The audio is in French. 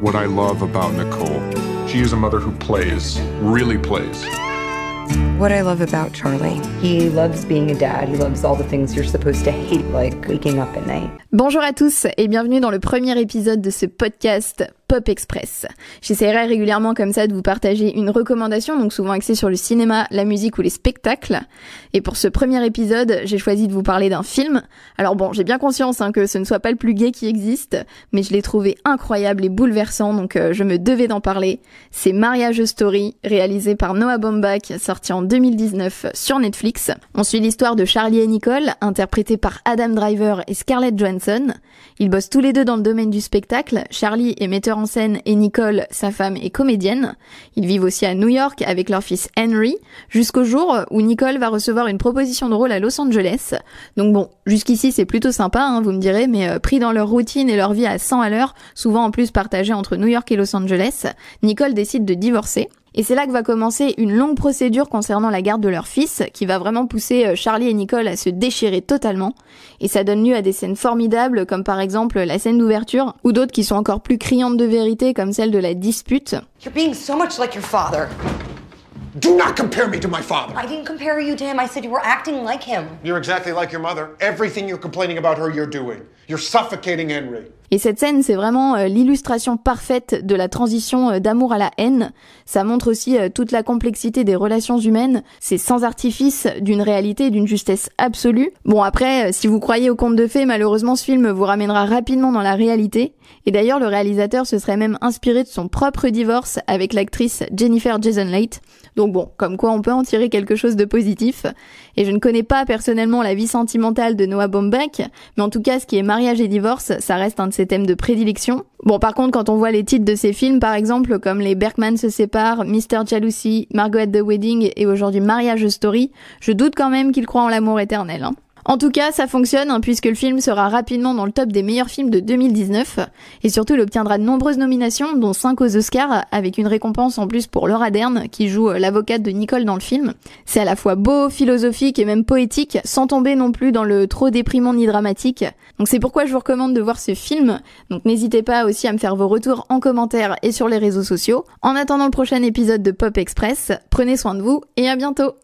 what I love about Nicole. She is a mother who plays, really plays. What I love about Charlie. He loves being a dad. He loves all the things you're supposed to hate, like waking up at night. Bonjour à tous et bienvenue dans le premier épisode de ce podcast Pop Express. J'essaierai régulièrement comme ça de vous partager une recommandation, donc souvent axée sur le cinéma, la musique ou les spectacles. Et pour ce premier épisode, j'ai choisi de vous parler d'un film. Alors bon, j'ai bien conscience hein, que ce ne soit pas le plus gay qui existe, mais je l'ai trouvé incroyable et bouleversant, donc euh, je me devais d'en parler. C'est Mariage Story, réalisé par Noah Baumbach, sorti en 2019 sur Netflix. On suit l'histoire de Charlie et Nicole, interprétés par Adam Driver et Scarlett Johansson. Ils bossent tous les deux dans le domaine du spectacle. Charlie est metteur en scène et Nicole, sa femme, est comédienne. Ils vivent aussi à New York avec leur fils Henry, jusqu'au jour où Nicole va recevoir une proposition de rôle à Los Angeles. Donc bon, jusqu'ici c'est plutôt sympa, hein, vous me direz, mais euh, pris dans leur routine et leur vie à 100 à l'heure, souvent en plus partagée entre New York et Los Angeles, Nicole décide de divorcer. Et c'est là que va commencer une longue procédure concernant la garde de leur fils, qui va vraiment pousser euh, Charlie et Nicole à se déchirer totalement. Et ça donne lieu à des scènes formidables, comme par exemple la scène d'ouverture, ou d'autres qui sont encore plus criantes de vérité, comme celle de la dispute. You're being so much like your father. Do not compare me to my father. I didn't compare you to him. I said you were acting like him. You're exactly like your mother. Everything you're complaining about her, you're doing. You're suffocating Henry. Et cette scène, c'est vraiment euh, l'illustration parfaite de la transition euh, d'amour à la haine. Ça montre aussi euh, toute la complexité des relations humaines. C'est sans artifice, d'une réalité et d'une justesse absolue. Bon après, si vous croyez au conte de fées, malheureusement ce film vous ramènera rapidement dans la réalité. Et d'ailleurs, le réalisateur se serait même inspiré de son propre divorce avec l'actrice Jennifer Jason Leigh. Donc bon, comme quoi on peut en tirer quelque chose de positif. Et je ne connais pas personnellement la vie sentimentale de Noah Baumbach, mais en tout cas, ce qui est mariage et divorce, ça reste un ses thèmes de prédilection. Bon, par contre, quand on voit les titres de ces films, par exemple, comme Les Berkman se séparent, Mr. Jealousy, Margot at the Wedding et aujourd'hui Mariage Story, je doute quand même qu'il croit en l'amour éternel. Hein. En tout cas, ça fonctionne hein, puisque le film sera rapidement dans le top des meilleurs films de 2019 et surtout il obtiendra de nombreuses nominations dont 5 aux Oscars avec une récompense en plus pour Laura Dern qui joue euh, l'avocate de Nicole dans le film. C'est à la fois beau, philosophique et même poétique sans tomber non plus dans le trop déprimant ni dramatique. Donc c'est pourquoi je vous recommande de voir ce film. Donc n'hésitez pas aussi à me faire vos retours en commentaire et sur les réseaux sociaux. En attendant le prochain épisode de Pop Express, prenez soin de vous et à bientôt